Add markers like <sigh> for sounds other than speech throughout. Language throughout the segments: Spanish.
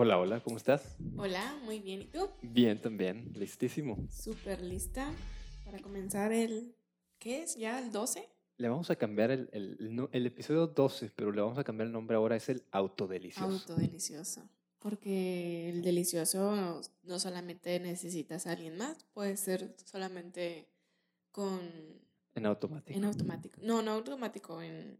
Hola, hola, ¿cómo estás? Hola, muy bien. ¿Y tú? Bien, también, listísimo. Súper lista para comenzar el... ¿Qué es? ¿Ya el 12? Le vamos a cambiar el, el, el el episodio 12, pero le vamos a cambiar el nombre ahora, es el autodelicioso. Autodelicioso. Porque el delicioso no solamente necesitas a alguien más, puede ser solamente con... En automático. En automático. No, no automático, en...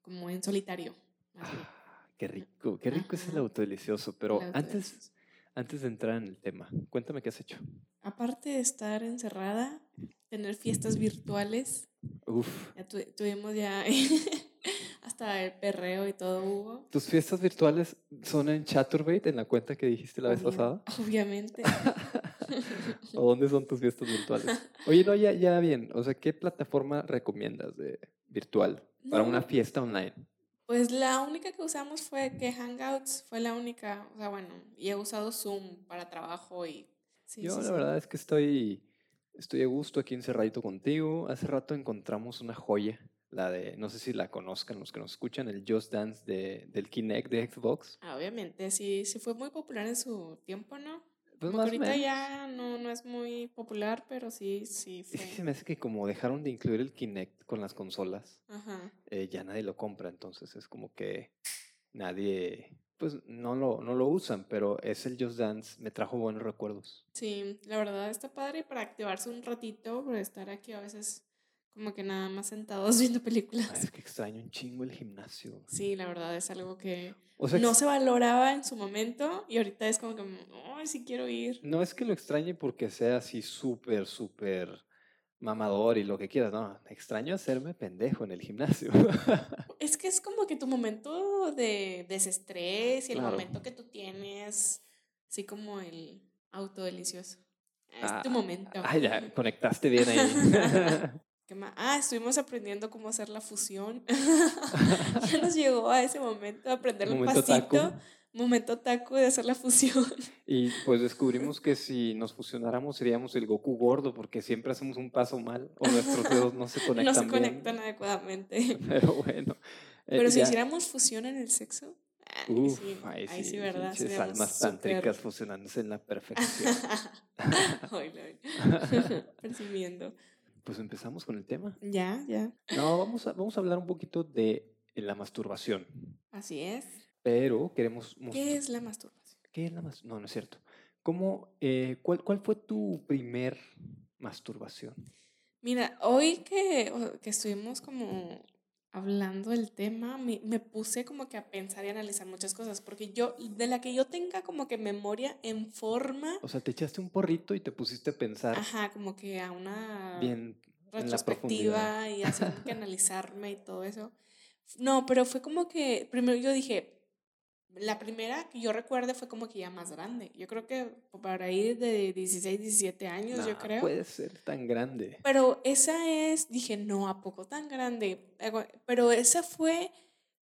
como en solitario. Ah, qué rico, qué rico es el Ajá. autodelicioso. Pero El antes, antes de entrar en el tema, cuéntame qué has hecho. Aparte de estar encerrada, tener fiestas virtuales, Uf, ya tu- tuvimos ya <laughs> hasta el perreo y todo hubo. ¿tus fiestas virtuales son en Chaturbate, en la cuenta que dijiste la vez Obvia- pasada? Obviamente. <laughs> ¿O <laughs> dónde son tus fiestas virtuales? Oye, no, ya, ya bien. O sea, ¿qué plataforma recomiendas de virtual para una No. fiesta online? Pues la única que usamos fue que Hangouts fue la única, o sea, bueno, y he usado Zoom para trabajo y... Sí, Yo sí, la sí. verdad es que estoy, estoy a gusto aquí encerradito contigo. Hace rato encontramos una joya, la de, no sé si la conozcan los que nos escuchan, el Just Dance de, del Kinect de Xbox. Ah, Obviamente, sí, sí fue muy popular en su tiempo, ¿no? Pues más ahorita menos. ya no, no es muy popular, pero sí, sí Es que se fue. me hace que como dejaron de incluir el Kinect con las consolas, Ajá. eh, ya nadie lo compra, entonces es como que nadie, pues no lo, no lo usan, pero es el Just Dance, me trajo buenos recuerdos. Sí, la verdad está padre para activarse un ratito, por estar aquí a veces como que nada más sentados <laughs> viendo Ay, películas. es que extraño un chingo el gimnasio. Sí, la verdad es algo que O sea, no se valoraba en su momento y ahorita es como que, ay, sí quiero ir. No es que lo extrañe porque sea así súper, súper mamador y lo que quieras, no. Extraño hacerme pendejo en el gimnasio. <laughs> Es que es como que tu momento de desestrés y el Claro. momento que tú tienes, así como el autodelicioso. Es Ah, tu momento. ah, ya, <laughs> conectaste bien ahí. ¿Qué más? Ah, estuvimos aprendiendo cómo hacer la fusión. <laughs> ya nos llegó a ese momento de aprender el pasito. taco. Momento taco de hacer la fusión. <laughs> Y pues descubrimos que si nos fusionáramos seríamos el Goku gordo porque siempre hacemos un paso mal o nuestros dedos no se <laughs> no conectan se bien. conectan adecuadamente. Pero bueno. eh, Pero si ya- hiciéramos fusión en el sexo, ahí Uf, sí, ahí sí, ahí sí, ¿verdad? pinches Seríamos almas tántricas fusionándose en la perfección. Percibiendo. Pues empezamos con el tema. Ya, ya. No, vamos a, vamos a hablar un poquito de la masturbación. Así es. Pero queremos. ¿Qué es la masturbación? ¿Qué es la mas- No, no es cierto. ¿Cómo, eh, cuál, ¿Cuál fue tu primer masturbación? Mira, hoy que, que estuvimos como hablando del tema, me, me puse como que a pensar y analizar muchas cosas, porque yo, de la que yo tenga como que memoria en forma, O sea, te echaste un porrito y te pusiste a pensar ajá, como que a una bien en la profundidad. retrospectiva y haciendo que analizarme y todo eso. No, pero fue como que primero yo dije, la primera que yo recuerde fue como que ya más grande. Yo creo que para ir de 16, 17 años, yo Nah, creo. puede ser tan grande. Pero esa es, dije, no, ¿a poco tan grande? Pero esa fue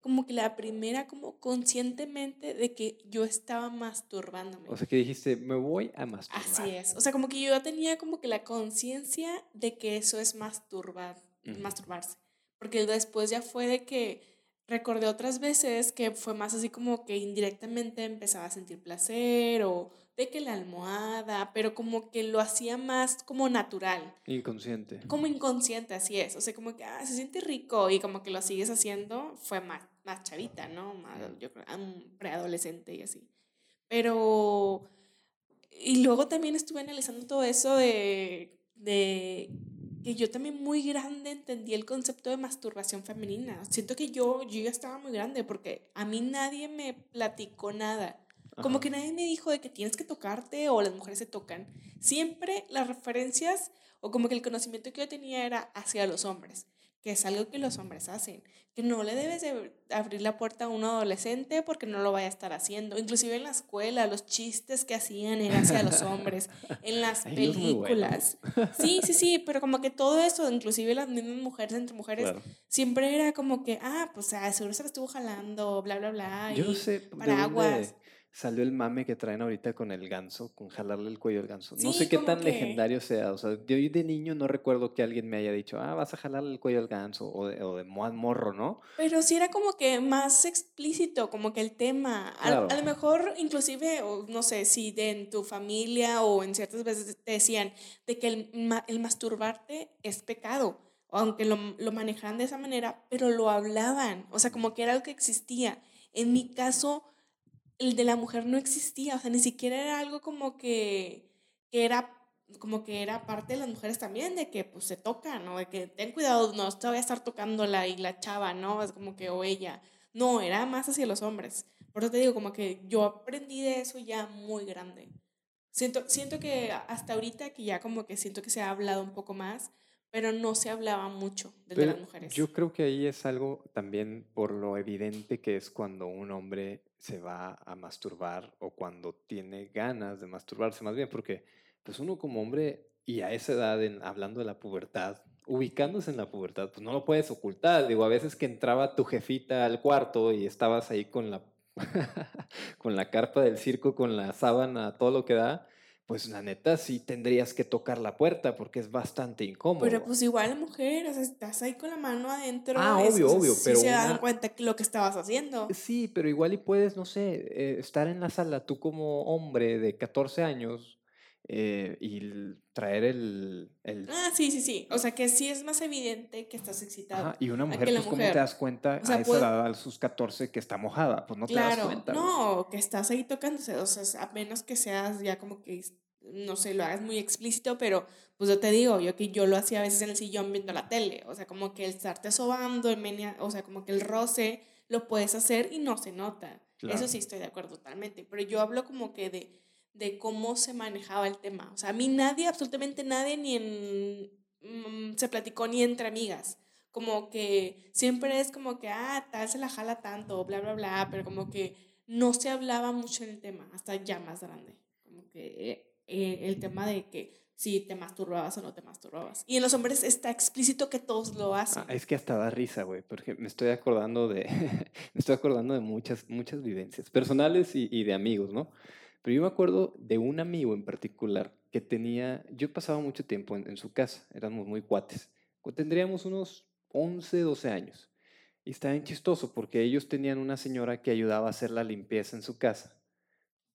como que la primera, como conscientemente de que yo estaba masturbándome. O sea, que dijiste, me voy a masturbar. Así es. O sea, como que yo ya tenía como que la conciencia de que eso es masturbar, Ujú. masturbarse. Porque después ya fue de que recordé otras veces que fue más así como que indirectamente empezaba a sentir placer o de que la almohada, pero como que lo hacía más como natural Inconsciente. como inconsciente, así es. O sea, como que ah, se siente rico y como que lo sigues haciendo, fue más, más chavita, ¿no? Más, yo creo, preadolescente y así. Pero. Y luego también estuve analizando todo eso de, de que yo también muy grande entendí el concepto de masturbación femenina. Siento que yo, yo ya estaba muy grande porque a mí nadie me platicó nada. Como que nadie me dijo de que tienes que tocarte o las mujeres se tocan. Siempre las referencias o como que el conocimiento que yo tenía era hacia los hombres, que es algo que los hombres hacen, que no le debes de abrir la puerta a un adolescente porque no lo vaya a estar haciendo. Inclusive en la escuela, los chistes que hacían eran hacia los hombres, en las <laughs> películas. Sí, sí, sí, pero como que todo eso, inclusive las mismas mujeres entre mujeres, Claro. siempre era como que, ah, pues ah, seguro se la estuvo jalando, bla, bla, bla. Yo no y sé de dónde, paraguas. Salió el mame que traen ahorita con el ganso, con jalarle el cuello al ganso. no Sí, sé qué tan que- legendario sea. O sea, yo de niño no recuerdo que alguien me haya dicho, ah, vas a jalarle el cuello al ganso, o de, o de mo- morro, ¿no? Pero sí era como que más explícito, como que el tema. Claro. A, lo mejor, inclusive, o no sé, si de en tu familia o en ciertas veces te decían de que el, el masturbarte es pecado, aunque lo, lo manejaran de esa manera, pero lo hablaban, o sea, como que era algo que existía. En mi caso, el de la mujer no existía, o sea, ni siquiera era algo como que, que era como que era parte de las mujeres también, de que pues se tocan, ¿no? De que ten cuidado, no te voy a estar tocándola y la chava, ¿no? Es como que, o ella. No, era más hacia los hombres. Por eso te digo, como que yo aprendí de eso ya muy grande. Siento, siento que hasta ahorita que ya como que siento que se ha hablado un poco más, pero no se hablaba mucho Pero las mujeres. yo creo que ahí es algo también por lo evidente que es cuando un hombre se va a masturbar o cuando tiene ganas de masturbarse, más bien, porque pues uno como hombre y a esa edad, hablando de la pubertad, ubicándose en la pubertad, pues no lo puedes ocultar. Digo, a veces que entraba tu jefita al cuarto y estabas ahí con la, <laughs> con la carpa del circo, con la sábana, todo lo que da, pues la neta sí tendrías que tocar la puerta porque es bastante incómodo. Pero pues igual mujer, o sea, estás ahí con la mano adentro. Ah, obvio, obvio, sí pero se dan cuenta que lo que estabas haciendo. Sí, pero igual y puedes, no sé, eh, estar en la sala tú como hombre de 14 años eh, y traer el... el Ah, sí, sí, sí. O sea, que sí es más evidente que estás excitado. ajá, y una mujer, pues ¿cómo te mujer. das cuenta O sea, a esa puede- edad, a sus 14, que está mojada? Pues no te das cuenta. no, que estás ahí tocándose, o sea, a menos que seas ya como que, no sé, lo hagas muy explícito, pero pues yo te digo, yo que yo lo hacía a veces en el sillón viendo la tele, o sea, como que el estarte sobando, el menea- o sea, como que el roce lo puedes hacer y no se nota. Claro. Eso sí estoy de acuerdo totalmente, pero yo hablo como que de, de cómo se manejaba el tema. O sea, a mí nadie, absolutamente nadie, ni en, mm, se platicó ni entre amigas. Como que siempre es como que, ah, tal se la jala tanto, bla, bla, bla, pero como que no se hablaba mucho en el tema, hasta ya más grande. Como que eh, el tema de que si te masturbabas o no te masturbabas. Y en los hombres está explícito que todos lo hacen. Ah, es que hasta da risa, güey, porque me estoy acordando de, <laughs> me estoy acordando de muchas, muchas vivencias personales y, y de amigos, ¿no? Pero yo me acuerdo de un amigo en particular que tenía, yo pasaba mucho tiempo en, su casa, éramos muy cuates, cu- tendríamos unos 11, 12 años. Y estaba bien chistoso porque ellos tenían una señora que ayudaba a hacer la limpieza en su casa.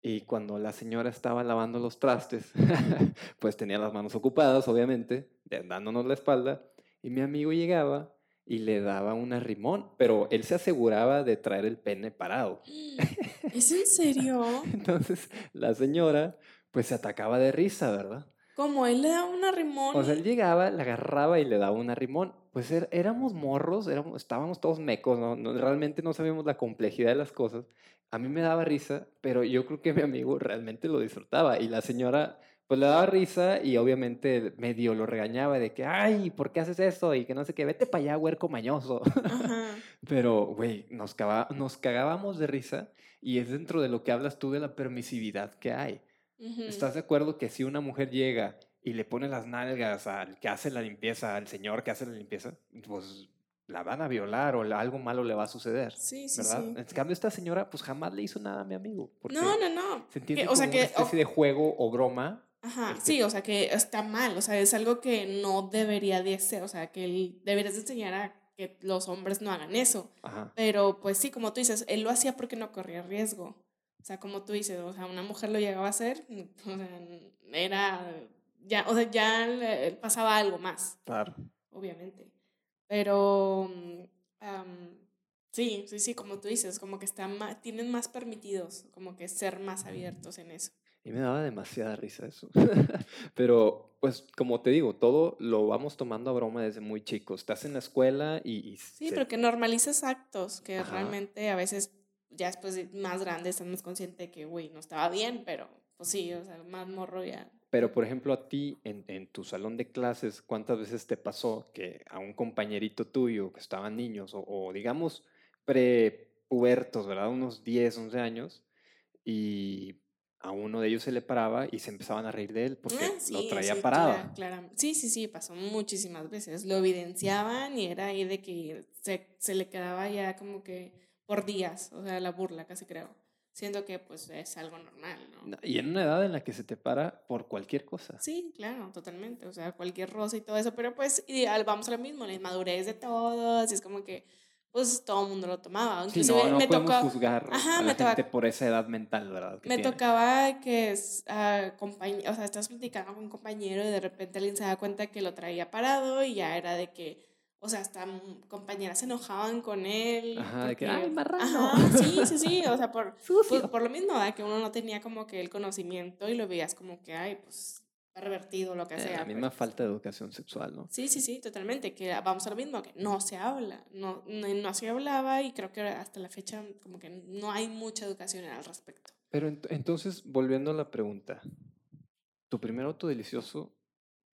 Y cuando la señora estaba lavando los trastes, <laughs> pues tenía las manos ocupadas, obviamente, dándonos la espalda. Y mi amigo llegaba y le daba un arrimón, pero él se aseguraba de traer el pene parado. <gasps> ¿Es en <laughs> serio? Entonces la señora pues se atacaba de risa, ¿verdad? Como él le da un arrimón. O sea, él llegaba, la agarraba y le daba un arrimón. Pues er- éramos morros, éramos, estábamos todos mecos, ¿no? No- realmente no sabíamos la complejidad de las cosas. A mí me daba risa, pero yo creo que mi amigo realmente lo disfrutaba. Y la señora, pues le daba risa y obviamente medio lo regañaba de que, ay, ¿por qué haces eso? Y que no sé qué, vete para allá, huerco mañoso. Ajá. <laughs> Pero, güey, nos, nos cagábamos de risa y es dentro de lo que hablas tú de la permisividad que hay. ¿Estás de acuerdo que si una mujer llega y le pone las nalgas al que hace la limpieza, al señor que hace la limpieza, pues la van a violar o algo malo le va a suceder? Sí, sí, ¿Verdad? sí. En cambio, esta señora, pues jamás le hizo nada a mi amigo. No, no, no. se entiende Que- o sea que. una especie de juego o broma. Ajá, sí, o sea que está mal, o sea, es algo que no debería de ser, o sea, que él- deberías de enseñar a que los hombres no hagan eso. Ajá. Pero pues sí, como tú dices, él lo hacía porque no corría riesgo. O sea, como tú dices, o sea, una mujer lo llegaba a hacer, <laughs> o sea, era, ya, o sea, ya le- pasaba algo más, Claro. obviamente. Pero, am, sí, sí, sí, como tú dices, como que están tienen más permitidos, como que ser más abiertos en eso. Y me daba demasiada risa eso. <laughs> Pero, pues, como te digo, todo lo vamos tomando a broma desde muy chicos. Estás en la escuela y... y Sí, se- pero que normalices actos que Ajá. realmente a veces ya después de más grande estás más consciente de que, güey, no estaba bien, pero pues sí, o sea, más morro ya. Pero, por ejemplo, a ti, en, en tu salón de clases, ¿cuántas veces te pasó que a un compañerito tuyo que estaban niños o, o, digamos prepubertos, ¿verdad? Unos 10, 11 años, y a uno de ellos se le paraba y se empezaban a reír de él porque Ah, lo traía sí, parado? clara- Sí, sí, sí, pasó muchísimas veces. Lo evidenciaban y era ahí de que se, se le quedaba ya como que por días, o sea, la burla, casi creo. siento que pues es algo normal, ¿no? Y en una edad en la que se te para por cualquier cosa. Sí, claro, totalmente. O sea, cualquier rosa y todo eso. Pero pues ideal, vamos a lo mismo, la inmadurez de todos. Y es como que, pues todo el mundo lo tomaba. Sí, no, no me podemos tocó. juzgar Ajá, a me la toca- gente por esa edad mental, ¿verdad? que Me tiene. tocaba que compañ- o sea, estás platicando con un compañero y de repente alguien se da cuenta que lo traía parado y ya era de que, o sea, hasta compañeras se enojaban con él. Ajá, de que, "Ay, marrano". Ajá, sí, sí, sí, o sea, por, por lo mismo, ¿verdad? que uno no tenía como que el conocimiento y lo veías como que, ay, pues, pervertido, lo que Eh, sea. la misma pues, falta de educación sexual, ¿no? Sí, sí, sí, totalmente, que vamos a lo mismo, que no se habla, no, no, no se hablaba y creo que hasta la fecha como que no hay mucha educación al respecto. Pero ent- entonces, volviendo a la pregunta, ¿tu primer auto delicioso,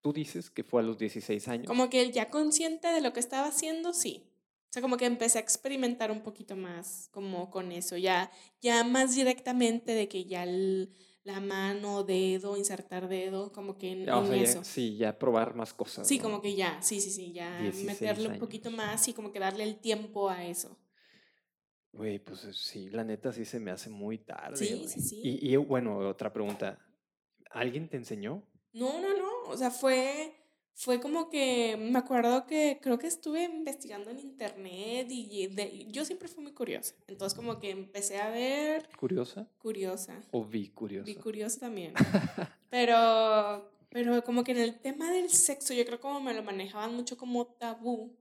tú dices que fue a los 16 años? Como que ya consciente de lo que estaba haciendo, sí. O sea, como que empecé a experimentar un poquito más como con eso, ya, ya más directamente de que ya el- la mano, dedo, insertar dedo, como que en, Ya, o en sea, ya- eso. sí, ya probar más cosas. Sí, ¿no? como que ya, sí, sí, sí, ya 16 meterle un poquito más y como que darle el tiempo a eso. Güey, pues eh, sí, la neta sí se me hace muy tarde. Sí, sí, sí. Y, y, bueno, otra pregunta. ¿Alguien te enseñó? No, no, no, o sea, fue, fue como que me acuerdo que creo que estuve investigando en internet y de- yo siempre fui muy curiosa. Entonces como que empecé a ver ¿Curiosa? curiosa. ¿O vi curiosa? Vi curiosa también. <laughs> Pero, pero como que en el tema del sexo, yo creo como me lo manejaban mucho como tabú.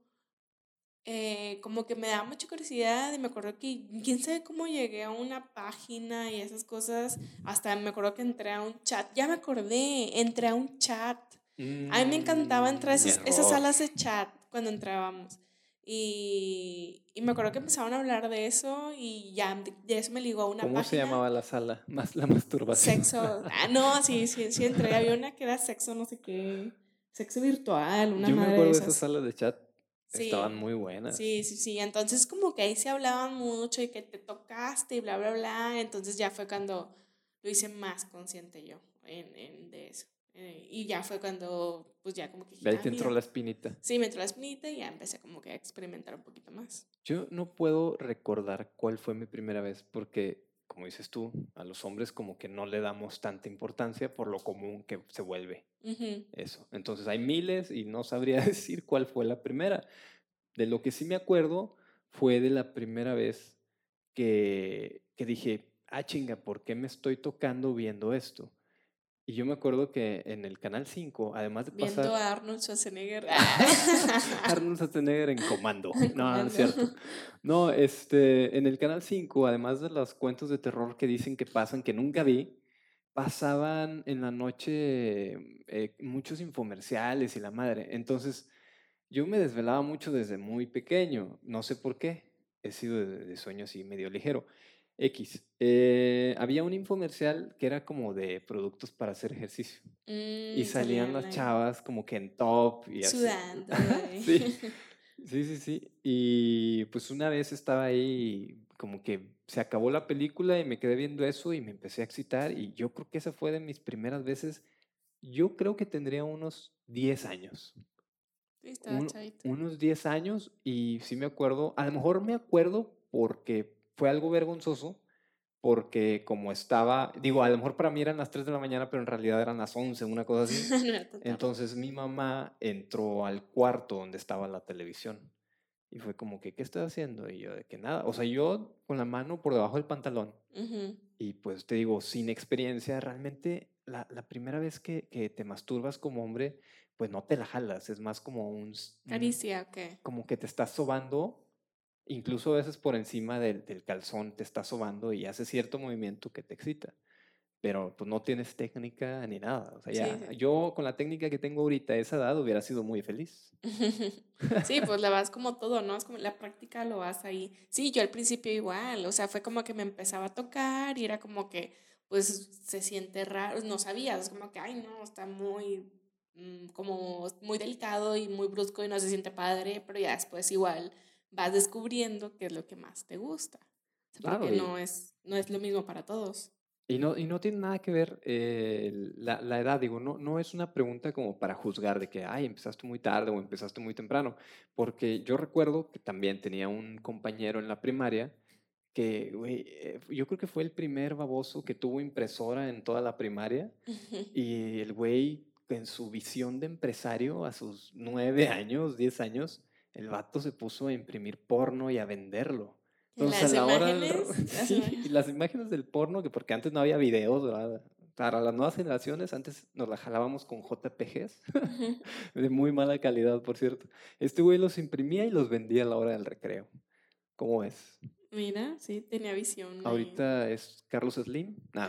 eh, como que me daba mucha curiosidad y me acuerdo que quién sabe cómo llegué a una página y esas cosas. Hasta me acuerdo que entré a un chat. Ya me acordé, entré a un chat. A mí me encantaba entrar a Mm, esas, esas error. salas de chat cuando entrábamos. Y, y me acuerdo que empezaban a hablar de eso y ya de eso me ligó a una ¿Cómo página. se llamaba la sala? <laughs> Más la masturbación. Sexo. Ah, no, sí, sí, sí entré. Había una que era sexo, no sé qué. Sexo virtual, una Yo me madre acuerdo de de esas esas. salas de chat. Sí. Estaban muy buenas. Sí, sí, sí. Entonces como que ahí se hablaban mucho y que te tocaste y bla, bla, bla. Entonces ya fue cuando lo hice más consciente yo en, en de eso. Eh, y ya fue cuando, pues ya como que dije, De ahí "Ah, te entró mira". la espinita. Sí, me entró la espinita y ya empecé como que a experimentar un poquito más. Yo no puedo recordar cuál fue mi primera vez porque, como dices tú, a los hombres como que no le damos tanta importancia por lo común que se vuelve eso. Entonces hay miles y no sabría <laughs> decir cuál fue la primera. De lo que sí me acuerdo fue de la primera vez que, que dije, ah, chinga, ¿por qué me estoy tocando viendo esto? Y yo me acuerdo que en el Canal 5, además de Viendo pasar... a Arnold Schwarzenegger. <laughs> Arnold Schwarzenegger en comando. <laughs> En No, no es cierto. No, este, en el Canal 5, además de los cuentos de terror que dicen que pasan, que nunca vi, pasaban en la noche eh, muchos infomerciales y la madre. Entonces, yo me desvelaba mucho desde muy pequeño. No sé por qué. He sido de, de sueño así medio ligero. X. eh, había un infomercial que era como de productos para hacer ejercicio. Y Mm, salían las chavas como que en top y así. Sudando. güey. <laughs> Sí. <laughs> Sí, sí, sí. Y pues una vez estaba ahí, como que se acabó la película y me quedé viendo eso y me empecé a excitar y yo creo que esa fue de mis primeras veces. Yo creo que tendría unos 10 años. Un- unos 10 años y sí me acuerdo, a lo mejor me acuerdo porque fue algo vergonzoso, porque como estaba, digo, a lo mejor para mí eran las 3 de la mañana, pero en realidad eran las 11, una cosa así. <laughs> No. Entonces mi mamá entró al cuarto donde estaba la televisión y fue como que, ¿qué estás haciendo? Y yo de que nada, o sea, yo con la mano por debajo del pantalón y pues te digo, sin experiencia, realmente la, la primera vez que, que te masturbas como hombre, pues no te la jalas, es más como un... Caricia, ok. como que te estás sobando, incluso a veces por encima del, del calzón te estás sobando y hace cierto movimiento que te excita. Pero pues no tienes técnica ni nada. O sea, ya, sí. yo con la técnica que tengo ahorita a esa edad hubiera sido muy feliz. <laughs> Sí, pues la vas como todo, ¿no? Es como la práctica lo vas ahí. Sí, yo al principio igual, o sea, fue como que me empezaba a tocar y era como que, pues, se siente raro, no sabías, es como que, ay, no, está muy, mm, como muy delicado y muy brusco y no se siente padre, pero ya después igual vas descubriendo qué es lo que más te gusta. O sea, Claro, porque no es, no es lo mismo para todos. Y no, y no tiene nada que ver eh, la, la edad, digo, no, no es una pregunta como para juzgar de que, ay, empezaste muy tarde o empezaste muy temprano, porque yo recuerdo que también tenía un compañero en la primaria que, güey, eh, yo creo que fue el primer baboso que tuvo impresora en toda la primaria <laughs> y el güey en su visión de empresario a sus nueve años, diez años, el vato se puso a imprimir porno y a venderlo. Entonces, las a la hora imágenes, <laughs> sí, las imágenes del porno, que porque antes no había videos, ¿verdad? Para las nuevas generaciones, antes nos la jalábamos con JPGs, <laughs> de muy mala calidad, por cierto. Este güey los imprimía y los vendía a la hora del recreo. ¿Cómo es? Mira, sí, tenía visión. Ahorita es Carlos Slim. no,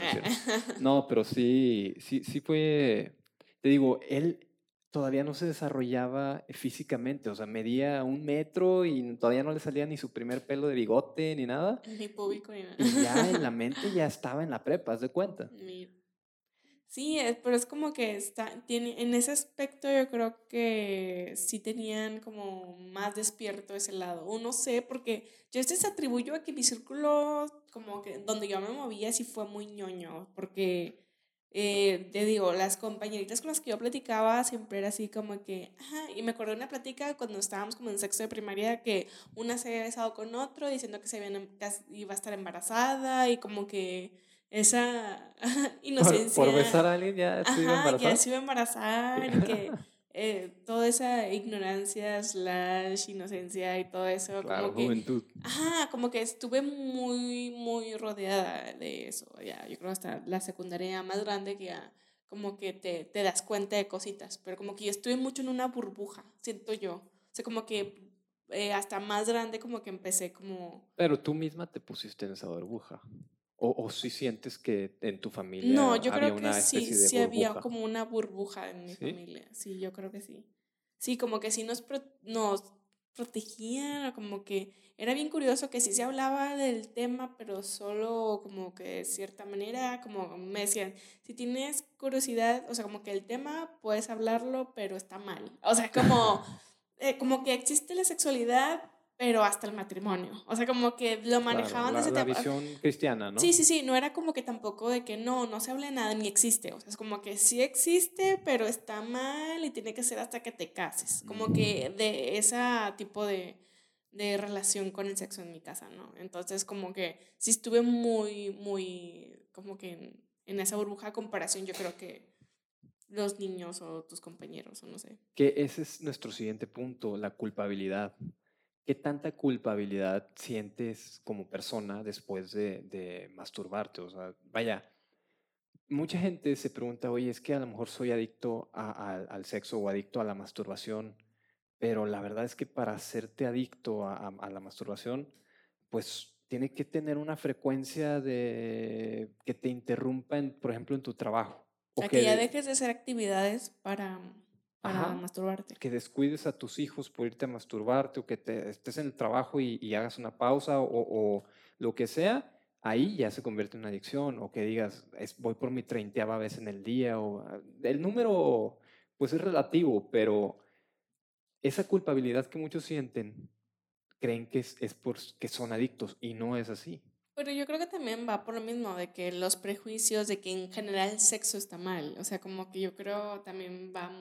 no, pero sí, sí, sí fue. Te digo, él todavía no se desarrollaba físicamente, o sea, medía un metro y todavía no le salía ni su primer pelo de bigote ni nada. Ni público ni nada. Y ya en la <laughs> mente ya estaba en la prepa, ¿has de cuenta? Sí, pero es como que está, tiene, en ese aspecto yo creo que sí tenían como más despierto ese lado. O no sé, porque yo este se atribuyo a que mi círculo, como que donde yo me movía, sí fue muy ñoño, porque eh, te digo, las compañeritas con las que yo platicaba siempre era así como que, ajá, y me acuerdo de una plática cuando estábamos como en sexto de primaria que una se había besado con otro diciendo que se había, em, iba a estar embarazada y como que esa <laughs> inocencia. Por, besar a alguien ya se iba a embarazar. ya se iba a <laughs> embarazar y que eh, toda esa ignorancia, slash, inocencia y todo eso. Claro, como juventud. Que, ajá, como que estuve muy, muy rodeada de eso. Ya, yo creo hasta la secundaria más grande que ya como que te, te das cuenta de cositas, pero como que yo estuve mucho en una burbuja, siento yo. O sea, como que eh, hasta más grande como que empecé como... Pero tú misma te pusiste en esa burbuja. ¿O, o si sientes que en tu familia No, yo creo que sí, sí había como una burbuja en mi familia. Sí, yo creo que sí. Sí, como que sí nos, nos protegían, o como que era bien curioso que sí se hablaba del tema, pero solo como que de cierta manera, como me decían, si tienes curiosidad, o sea, como que el tema puedes hablarlo, pero está mal. O sea, como, <laughs> eh, como que existe la sexualidad, pero hasta el matrimonio. O sea, como que lo manejaban desde la, visión cristiana, ¿no? Sí, sí, sí, no era como que tampoco de que no, no se hable de nada ni existe. O sea, es como que sí existe, pero está mal y tiene que ser hasta que te cases. Como que de ese tipo de, de relación con el sexo en mi casa, ¿no? Entonces, como que sí estuve muy, muy, como que en, en esa burbuja de comparación, yo creo que los niños o tus compañeros, o no sé. Que ese es nuestro siguiente punto, la culpabilidad. ¿Qué tanta culpabilidad sientes como persona después de, masturbarte? O sea, vaya, mucha gente se pregunta, oye, es que a lo mejor soy adicto al sexo o adicto a la masturbación, pero la verdad es que para hacerte adicto a, la masturbación, pues tiene que tener una frecuencia de que te interrumpa, por ejemplo, en tu trabajo. O, que, ya dejes de hacer actividades para para masturbarte. Que descuides a tus hijos por irte a masturbarte o que te estés en el trabajo y, hagas una pausa o, lo que sea, ahí ya se convierte en una adicción o que digas, es, voy por mi treintaava vez en el día o ah, el número pues es relativo, pero esa culpabilidad que muchos sienten creen que es, es porque son adictos y no es así. Pero yo creo que también va por lo mismo, de que los prejuicios de que en general el sexo está mal. O sea, como que yo creo también va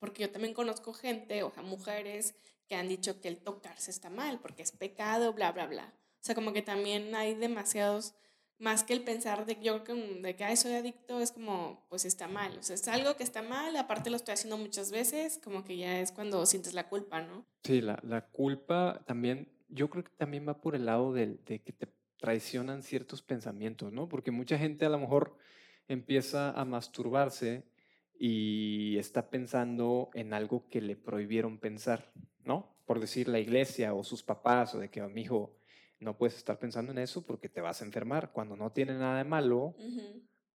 porque yo también conozco gente, o sea, mujeres que han dicho que el tocarse está mal, porque es pecado, bla, bla, bla. O sea, como que también hay demasiados, más que el pensar de, yo de que Ay, soy adicto, es como, pues está mal. O sea, es algo que está mal, aparte lo estoy haciendo muchas veces, como que ya es cuando sientes la culpa, ¿no? Sí, la, la culpa también, yo creo que también va por el lado de, de que te traicionan ciertos pensamientos, ¿no? Porque mucha gente a lo mejor empieza a masturbarse y está pensando en algo que le prohibieron pensar, ¿no? Por decir la iglesia o sus papás o de que, mi hijo, no puedes estar pensando en eso porque te vas a enfermar. Cuando no tiene nada de malo,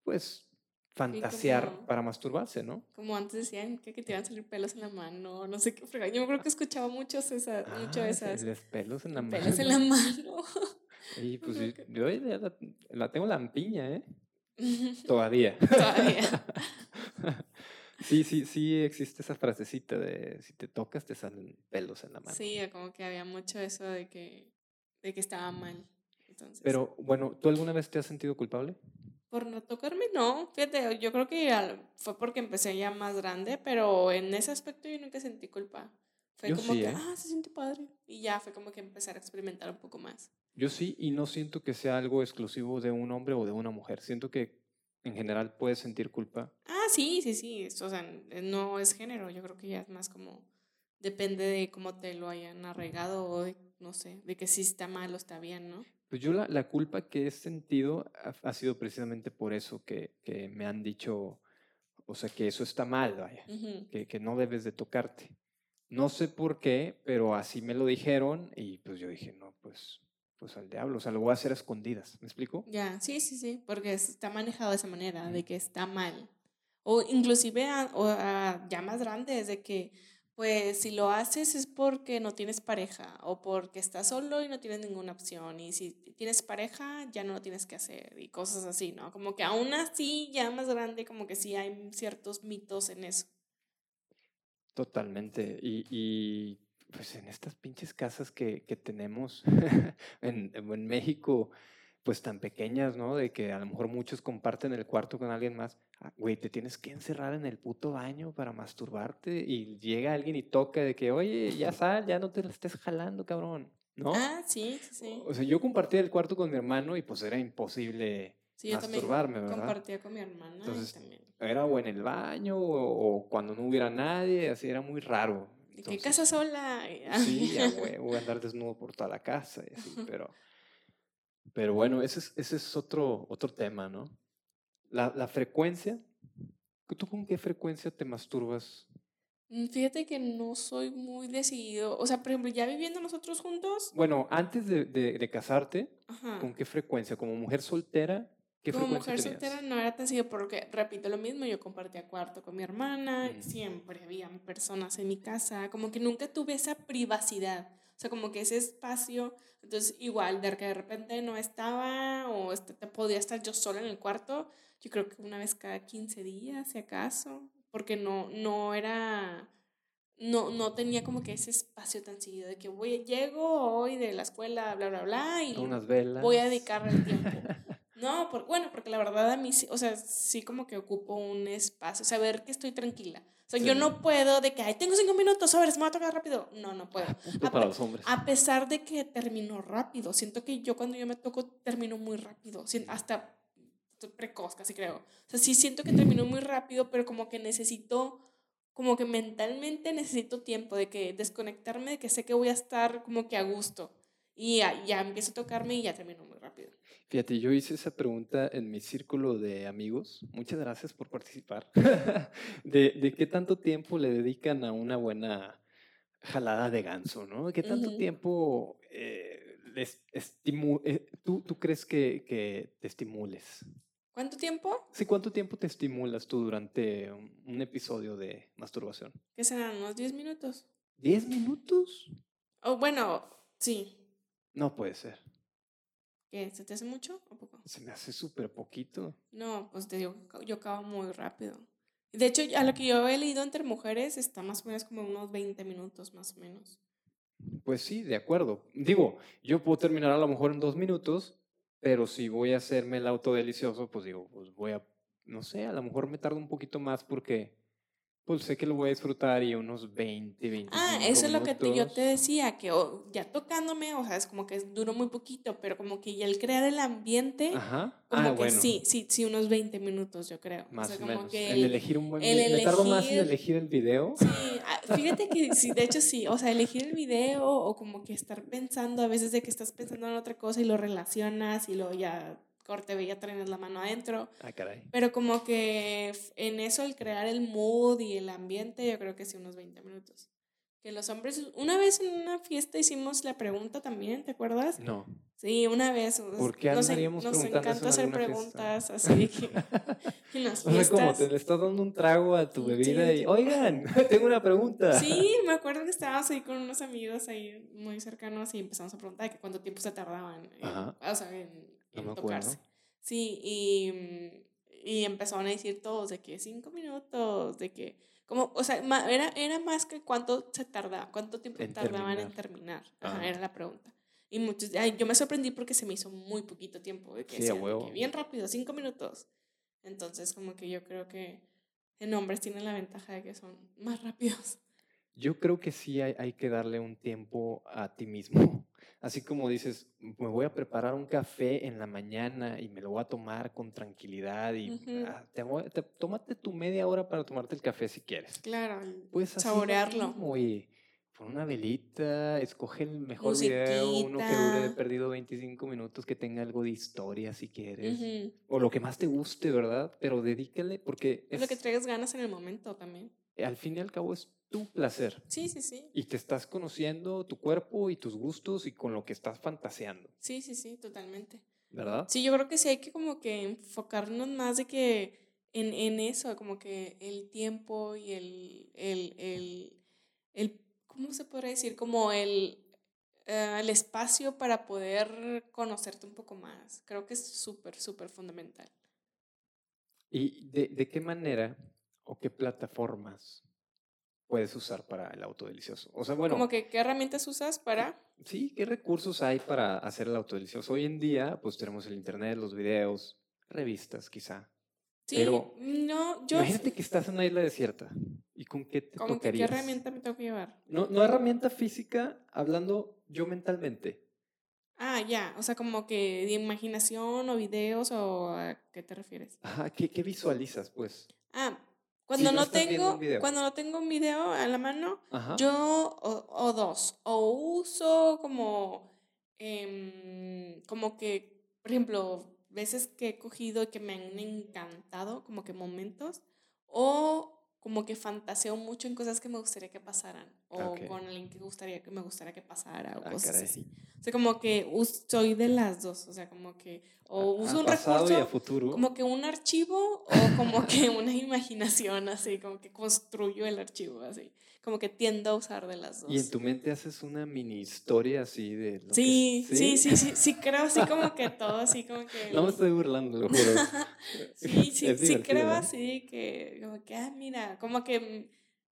pues fantasear para masturbarse, ¿no? Como antes decían que, te iban a salir pelos en la mano, no sé qué Yo creo que escuchaba muchos esa, mucho ah, esas. pelos en la mano. Pelos en la mano. <laughs> Y pues yo, la, la tengo lampiña, ¿eh? <laughs> Todavía. Todavía. <laughs> Sí, sí, sí existe esa frasecita de si te tocas te salen pelos en la mano. Sí, como que había mucho eso de que, de que estaba mal. Entonces, Pero bueno, ¿tú alguna vez te has sentido culpable? Por no tocarme, no. Fíjate, yo creo que fue porque empecé ya más grande, pero en ese aspecto yo nunca sentí culpa. Fue como que, ¿eh? ah, se siente padre. Y ya fue como que empezar a experimentar un poco más. Yo sí, y no siento que sea algo exclusivo de un hombre o de una mujer. Siento que en general puedes sentir culpa. Ah, sí, sí, sí. O sea, no es género. Yo creo que ya es más como. Depende de cómo te lo hayan arraigado o de, no sé, de que si está mal o está bien, ¿no? Pues yo la, la culpa que he sentido ha, ha sido precisamente por eso que, que, me han dicho, o sea, que eso está mal, vaya, que, que no debes de tocarte. No sé por qué, pero así me lo dijeron y pues yo dije, no, pues pues al diablo, o sea, lo voy a hacer a escondidas, ¿me explico? Ya, sí, sí, sí, porque está manejado de esa manera, de que está mal. O inclusive a, o ya más grandes, de que pues si lo haces es porque no tienes pareja o porque estás solo y no tienes ninguna opción y si tienes pareja ya no lo tienes que hacer y cosas así, ¿no? Como que aún así ya más grande como que sí hay ciertos mitos en eso. Totalmente. Y, y pues en estas pinches casas que, que tenemos <laughs> en, en, México, pues tan pequeñas, ¿no? De que a lo mejor muchos comparten el cuarto con alguien más. Ah, güey, te tienes que encerrar en el puto baño para masturbarte y llega alguien y toca de que, oye, ya sal, ya no te la estés jalando, cabrón, ¿no? Ah, sí, sí. O sea, yo compartía el cuarto con mi hermano y pues era imposible sí, masturbarme, yo ¿verdad? compartía con mi hermana Entonces, también. Era o en el baño o, o cuando no hubiera nadie, así era muy raro. ¿Qué casa sola? Sí, <laughs> voy a andar desnudo por toda la casa y así, pero, pero bueno, ese es, ese es otro, otro tema, ¿no? La, la frecuencia. ¿Tú con qué frecuencia te masturbas? Mm, fíjate que no soy muy decidido. O sea, por ejemplo, ya viviendo nosotros juntos. Bueno, antes de, de, de casarte, ¿con qué frecuencia? ¿Como mujer soltera? Como mujer soltera no era tan seguido porque, repito lo mismo, yo compartía cuarto con mi hermana, mm. siempre habían personas en mi casa, como que nunca tuve esa privacidad, o sea, como que ese espacio, entonces igual, de que de repente no estaba o este, podía estar yo sola en el cuarto, yo creo que una vez cada 15 días, si acaso, porque no, no era, no, no tenía como que ese espacio tan seguido de que voy, llego hoy de la escuela, bla, bla, bla, y voy a dedicarle el tiempo. <laughs> No, por, bueno, porque la verdad a mí, o sea, sí como que ocupo un espacio, saber que estoy tranquila. O sea, yo no puedo de que, ay, tengo cinco minutos, a ver, se me va a tocar rápido. No, no puedo. a, para los hombres. A pesar de que termino rápido. Siento que yo cuando yo me toco termino muy rápido. Hasta precoz, casi creo. O sea, sí siento que termino muy rápido, pero como que necesito, como que mentalmente necesito tiempo de que desconectarme, de que sé que voy a estar como que a gusto. Y ya, ya empiezo a tocarme y ya termino muy rápido. Fíjate, yo hice esa pregunta en mi círculo de amigos. Muchas gracias por participar. <laughs> de, de, qué tanto tiempo le dedican a una buena jalada de ganso, ¿no? ¿Qué tanto tiempo eh, les eh, tú, tú crees que, que, te estimules? ¿Cuánto tiempo? Sí, ¿cuánto tiempo te estimulas tú durante un, un episodio de masturbación? ¿Qué serán? ¿Unos 10 minutos? ¿10 minutos? Oh, bueno, sí. No puede ser. ¿Qué? ¿Se te hace mucho o poco? Se me hace súper poquito. No, pues te digo, yo acabo muy rápido. De hecho, a lo que yo he leído entre mujeres está más o menos como unos 20 minutos, más o menos. Pues sí, de acuerdo. Digo, yo puedo terminar a lo mejor en dos minutos, pero si voy a hacerme el auto delicioso, pues digo, pues voy a, no sé, a lo mejor me tardo un poquito más porque pues sé que lo voy a disfrutar y unos 20, 20. Ah, eso es lo que yo te decía, que ya tocándome, o sea, es como que duró muy poquito, pero como que ya el crear el ambiente, Ajá. como ah, que sí, sí, sí, unos 20 minutos, yo creo. Más o, menos. Que el, elegir un buen video. ¿Me tardo más en elegir el video? Sí, ah, fíjate que sí, de hecho sí, o sea, elegir el video o como que estar pensando a veces de que estás pensando en otra cosa y lo relacionas y lo ya corte veía traer la mano adentro. Ah, caray. Pero como que en eso, el crear el mood y el ambiente, yo creo que sí, unos 20 minutos. Que los hombres, una vez en una fiesta hicimos la pregunta también, ¿te acuerdas? No. Sí, una vez. ¿Por qué nos, nos encanta hacer preguntas así <laughs> que en las fiestas. <laughs> O sea, como te le estás dando un trago a tu bebida y, oigan, <laughs> tengo una pregunta. Sí, me acuerdo que estábamos ahí con unos amigos ahí muy cercanos y empezamos a preguntar que cuánto tiempo se tardaban. o sea, en, no tocarse. Sí, y, mm, y empezaron a decir todos de que cinco minutos, de que, como, o sea, era, era más que cuánto se tardaba, cuánto tiempo tardaban en terminar. Ajá, era la pregunta. Y muchos, ay, yo me sorprendí porque se me hizo muy poquito tiempo, de que, sí, que bien rápido, cinco minutos. Entonces, como que yo creo que en hombres tienen la ventaja de que son más <laughs> rápidos. Yo creo que sí hay, hay que darle un tiempo a ti mismo Así como dices, me voy a preparar un café en la mañana y me lo voy a tomar con tranquilidad y ah, te voy- te- tómate tu media hora para tomarte el café si quieres. Claro, así saborearlo. Oye, pon una velita, escoge el mejor video, uno que dure de Musiquita. perdido 25 minutos, que tenga algo de historia si quieres. O lo que más te guste, ¿verdad? Pero dedícale porque Es lo que traigas ganas en el momento también. al fin y al cabo es tu placer. Sí, sí, sí. Y te estás conociendo tu cuerpo y tus gustos y con lo que estás fantaseando, Sí, sí, sí, totalmente. ¿verdad? Sí, yo creo que sí hay que como que enfocarnos más de que en, en eso, como que el tiempo y el, el, el, el ¿cómo se podría decir? Como el, eh, el espacio para poder conocerte un poco más. Creo que es súper, súper fundamental. ¿Y de, de qué manera o qué plataformas puedes usar para el autodelicioso? O sea, bueno, como que, ¿qué herramientas usas para...? sí, ¿qué recursos hay para hacer el autodelicioso? Hoy en día, pues tenemos el internet, los videos, revistas quizá. Sí, Pero no, yo... Imagínate que estás en una isla desierta. ¿Y con qué te Como que, ¿qué tocarías? herramienta me tengo que llevar? No, no herramienta física, hablando yo mentalmente. Ah, ya, o sea, como que de imaginación o videos o a qué te refieres. Ajá, ¿qué, qué visualizas, pues? Ah, cuando no tengo, un video. cuando no tengo un video a la mano, Ajá. yo o, o dos, o uso como, em, como que, por ejemplo, veces que he cogido y que me han encantado, como que momentos, o como que fantaseo mucho en cosas que me gustaría que pasaran, o Ok. con alguien que gustaría que me gustaría que pasara, o Ah, cosas caray. así. O sea, como que soy de las dos, o sea, como que, o uso a un recurso y a futuro. como que un archivo o como que <laughs> una imaginación así, como que construyo el archivo así, como que tiendo a usar de las dos. Y en tu mente haces una mini historia así de lo que Sí, sí, sí, sí, sí, creo así como que todo, así como que... No me estoy burlando, lo juro. <laughs> sí, <laughs> sí, sí creo así que, como que, ah, mira, como que mm,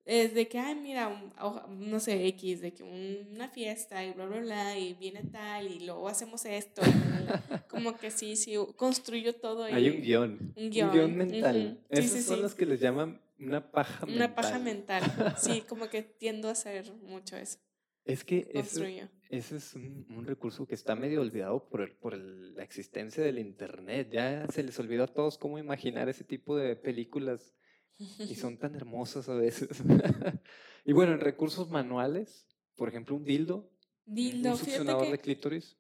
es de que, ah, mira, un- no sé, X, de que un- una fiesta y bla, bla, bla, y viene tal, y luego hacemos esto, y <laughs> como que sí, sí, construyo todo. Hay un guion. Un Un guion, guion mental. Sí, Esas sí, son sí. las que les llaman una paja mental. Una paja mental. Sí, <laughs> como que tiendo a hacer mucho eso. Es que ese, es un, un recurso que está medio olvidado por, el, por el- la existencia del internet. Ya se les olvidó a todos cómo imaginar ese tipo de películas y son tan hermosas a veces. <laughs> y bueno, en recursos manuales, por ejemplo, un dildo, Dildo, un succionador que de clítoris.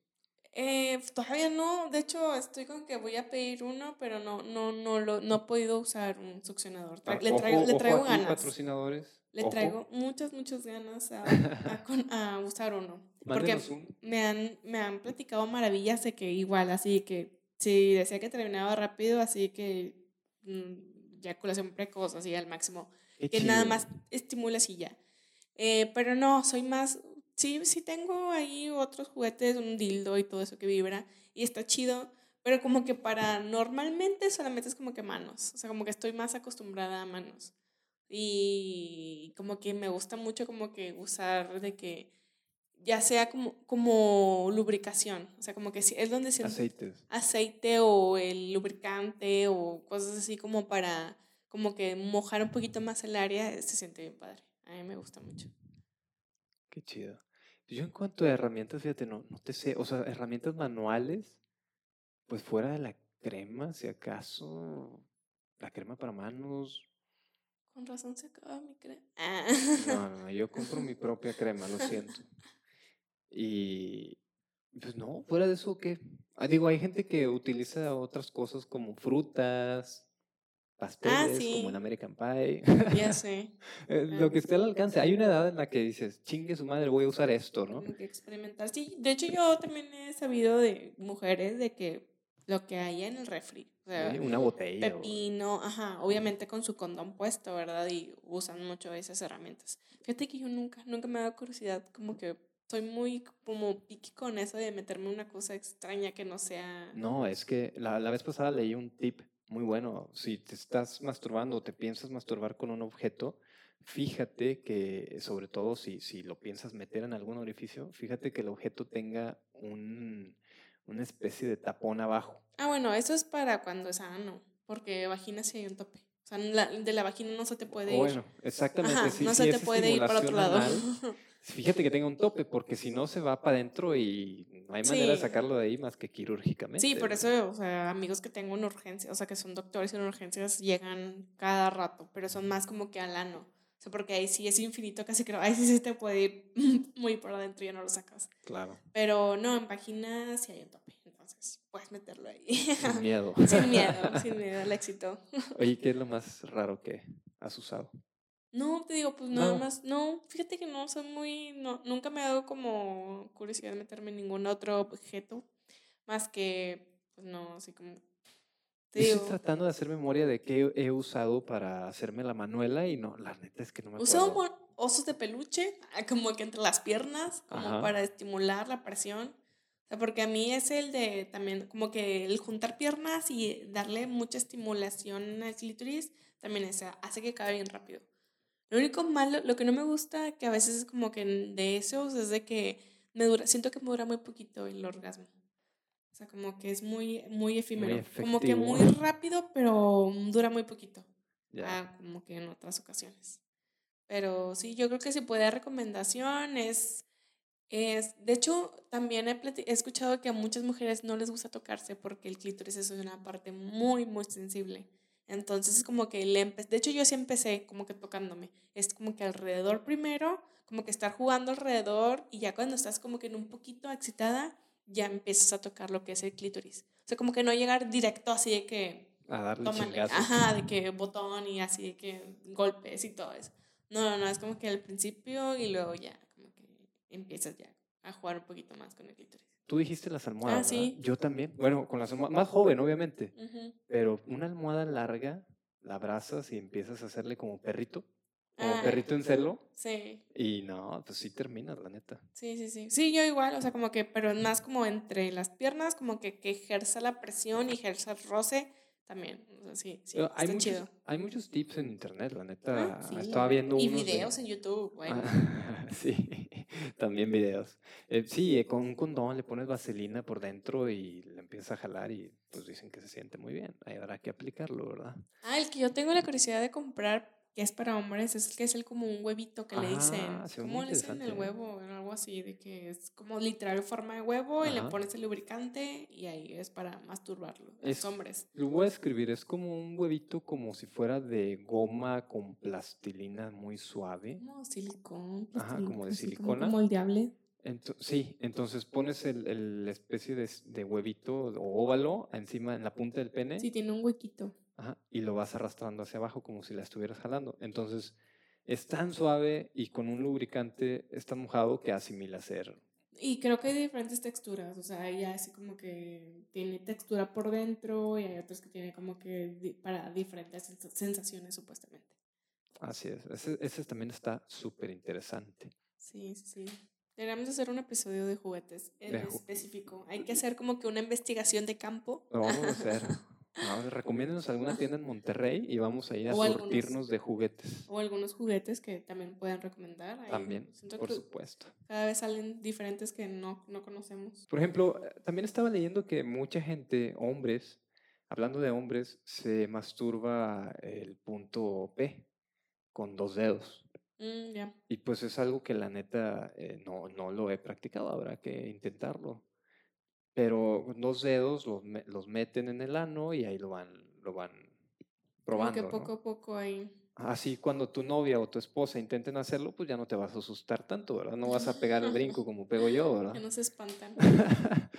Eh, todavía no, de hecho estoy con que voy a pedir uno, pero no, no, no, lo, no he podido usar un succionador. Tra- le ojo- traigo, le ojo traigo aquí, ganas. patrocinadores. Le ojo, traigo muchas, muchas ganas a, <laughs> a a usar uno. Porque un- me han, me han platicado maravillas de que igual, así que si decía que terminaba rápido, así que mm, eyaculación precoz, así al máximo. qué que nada chido. más estimulas y ya. Eh, pero no, soy más, sí, sí tengo ahí otros juguetes, un dildo y todo eso que vibra y está chido, pero como que para normalmente solamente es como que manos, o sea, como que estoy más acostumbrada a manos. Y como que me gusta mucho como que usar de que ya sea como, como lubricación, o sea, como que es donde se Aceites. aceite o el lubricante o cosas así como para como que mojar un poquito más el área, se siente bien padre. A mí me gusta mucho. Qué chido. Yo en cuanto a herramientas, fíjate, no, no te sé, o sea, herramientas manuales, pues fuera de la crema, si acaso, la crema para manos. Con razón se acaba mi crema. Ah. No, no, no, yo compro mi propia crema, lo siento. <laughs> Y pues no, fuera de eso, ¿qué? Ah, digo, hay gente que utiliza otras cosas como frutas, pasteles, sí. como en American Pie. ya <laughs> sé. Eh, Lo que esté al alcance. Hay una edad en la que dices, chingue su madre, voy a usar esto, ¿no? Como que experimentar. Sí, de hecho yo también he sabido de mujeres de que lo que hay en el refri. O sea, Sí, Una botella. o- pepino, ajá, obviamente con su condón puesto, ¿verdad? Y usan mucho esas herramientas. Fíjate que yo nunca, nunca me ha dado curiosidad, como que soy muy como piqui con eso de meterme una cosa extraña que no sea... No, es que la, la vez pasada leí un tip muy bueno. Si te estás masturbando o te piensas masturbar con un objeto, fíjate que, sobre todo si, si lo piensas meter en algún orificio, fíjate que el objeto tenga un, una especie de tapón abajo. Ah, bueno, eso es para cuando es ano, porque vagina sí hay un tope. O sea, la- de la vagina no se te puede ir. Bueno, exactamente. Ajá, si- no se te puede ir para otro lado. anal, <laughs> fíjate que tenga un tope, porque si no se va para adentro y no hay manera de Sí. sacarlo de ahí más que quirúrgicamente. Sí, por eso, o sea, amigos que tengo en urgencias, o sea, que son doctores en urgencias, llegan cada rato, pero son más como que al ano. O sea, porque ahí sí es infinito, casi creo, ahí sí se te puede ir <laughs> muy por adentro y ya no lo sacas. Claro, Pero no, en vagina sí hay un tope, entonces puedes meterlo ahí. sin <laughs> miedo. sin miedo, <laughs> sin miedo al éxito. Oye, ¿qué es lo más raro que has usado? No, te digo, pues nada No. más, no, fíjate que no, soy muy, no, nunca me ha dado como curiosidad meterme en ningún otro objeto, más que, pues no, así como, te Yo digo, estoy tratando de hacer memoria de qué he usado para hacerme la manuela y no, la neta es que no me acuerdo. Mon- osos de peluche, ah, como que entre las piernas, como Ajá. para estimular la presión. O sea, porque a mí es el de también, como que el juntar piernas y darle mucha estimulación al clítoris, también es- hace que cabe bien rápido. Lo único malo, lo que no me gusta, que a veces es como que de esos, es de que me dura, siento que me dura muy poquito el orgasmo. O sea, como que es muy, muy efímero. como que muy rápido, pero dura muy poquito Ya. ah, como que en otras ocasiones. Pero sí, yo creo que si puede dar recomendación es, es, de hecho, también he, he escuchado que a muchas mujeres no les gusta tocarse porque el clítoris es una parte muy, muy sensible. Entonces es como que le empe- de hecho yo sí empecé como que tocándome, es como que alrededor primero, como que estar jugando alrededor y ya cuando estás como que en un poquito excitada, ya empiezas a tocar lo que es el clítoris. O sea, como que no llegar directo así de que A darle tómale, chingazos. ajá, de que botón y así, de que golpes y todo eso. No, no, no, es como que al principio y luego ya, como que empiezas ya a jugar un poquito más con el clítoris. Tú dijiste las almohadas. Ah, sí. Yo también. Bueno, con las almohadas, más joven, obviamente. Pero una almohada larga, la abrazas y empiezas a hacerle como perrito. Como Ah, perrito en celo. Sí, Y no, pues sí terminas, la neta. sí, sí, sí. Sí, yo igual, o sea, como que, pero más como entre las piernas, como que, que ejerza la presión y ejerza el roce también. O sea, sí, sí, Pero hay, está muchos, chido. hay muchos tips en internet, la neta. Ah, sí. Estaba viendo Y unos de- videos en YouTube, bueno. Ah, <laughs> sí, también videos. Eh, sí, eh, con un condón le pones vaselina por dentro y le empiezas a jalar y pues dicen que se siente muy bien. Ahí habrá que aplicarlo, ¿verdad? Ah, el que yo tengo la curiosidad de comprar, que es para hombres, es el que es el como un huevito que le dicen. Ah, ¿Cómo le dicen el huevo? Algo así, de que es como literal forma de huevo y le pones el lubricante y ahí es para masturbarlo. Los Es- hombres. Lo voy a escribir, es como un huevito como si fuera de goma con plastilina muy suave. Como silicón. Ajá, como de silicona. moldeable. Ento- sí, entonces pones el, el especie de, de huevito o óvalo encima en la punta del pene Sí, tiene un huequito. Ajá, y lo vas arrastrando hacia abajo como si la estuvieras jalando. Entonces es tan suave y con un lubricante es tan mojado que asimila ser. Y creo que hay diferentes texturas, o sea, hay así como que tiene textura por dentro y hay otros que tiene como que para diferentes sens- sensaciones supuestamente. Así es, ese, ese también está súper interesante. Sí, sí, sí. Deberíamos hacer un episodio de juguetes en De ju- específico. Hay que hacer como que una investigación de campo. Lo vamos a hacer. <laughs> <laughs> No, recomiéndenos alguna tienda en Monterrey y vamos a ir a O algunos. surtirnos de juguetes. O algunos juguetes que también puedan recomendar. Ahí También, por supuesto. cada vez salen diferentes que no, no conocemos. Por ejemplo, eh, también estaba leyendo que mucha gente, hombres, hablando de hombres, se masturba el punto P con dos dedos. Mm, ya. Y pues es algo que la neta eh, no, no lo he practicado, habrá que intentarlo. Pero con dos dedos los, los meten en el ano y ahí lo van, lo van Como probando. que ¿no? poco a poco ahí. Así cuando tu novia o tu esposa intenten hacerlo, pues ya no te vas a asustar tanto, ¿verdad? No vas a pegar el brinco como pego yo, <laughs> ¿verdad? Que no se espantan. <laughs>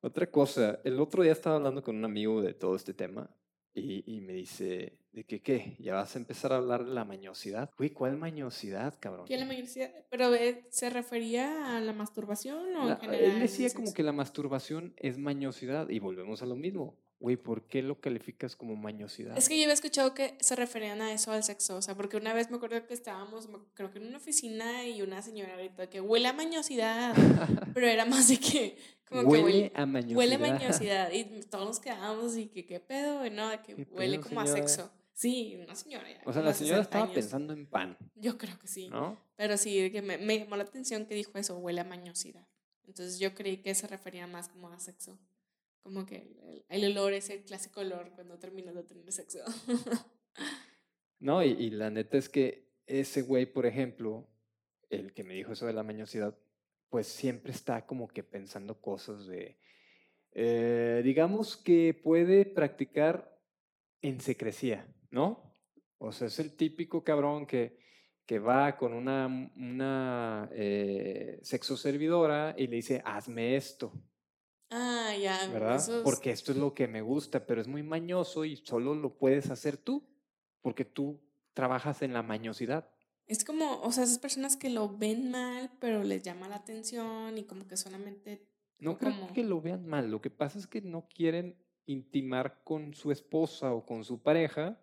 Otra cosa, el otro día estaba hablando con un amigo de todo este tema y, y me dice, ¿de que qué? ¿Ya vas a empezar a hablar de la mañosidad? Güey, ¿cuál mañosidad, cabrón? ¿Qué la mayoría? ¿Pero eh, se refería a la masturbación o La- en general? él decía como que la masturbación es mañosidad y volvemos a lo mismo. Güey, ¿por qué lo calificas como mañosidad? Es que yo había escuchado que se referían a eso, al sexo. O sea, porque una vez me acuerdo que estábamos, creo que en una oficina y una señora gritó que huele a mañosidad. <laughs> pero era más de que, como que huele huele, a mañosidad. huele a mañosidad. Y todos nos quedábamos y que, ¿qué pedo? Y no, de que ¿Qué huele pedo, como a sexo. Sí, una señora. ya, O sea, la señora 60 estaba años. pensando en pan, Yo creo que sí. ¿no? Pero sí, que me, me llamó la atención que dijo eso, huele a mañosidad. Entonces yo creí que se refería más como a sexo. Como que el, olor es el clásico olor cuando terminas de tener sexo. <laughs> No, y, y la neta es que ese güey, por ejemplo, el que me dijo eso de la mañosidad, pues siempre está como que pensando cosas de, eh, digamos que puede practicar en secrecía, ¿no? O sea, es el típico cabrón que, que va con una, una eh, sexo servidora y le dice, hazme esto. Ah, ya. ¿Verdad? Porque esto es lo que me gusta, pero es muy mañoso y solo lo puedes hacer tú, porque tú trabajas en la mañosidad. Es como, o sea, esas personas que lo ven mal, pero les llama la atención y como que solamente... No creo que lo vean mal, lo que pasa es que no quieren intimar con su esposa o con su pareja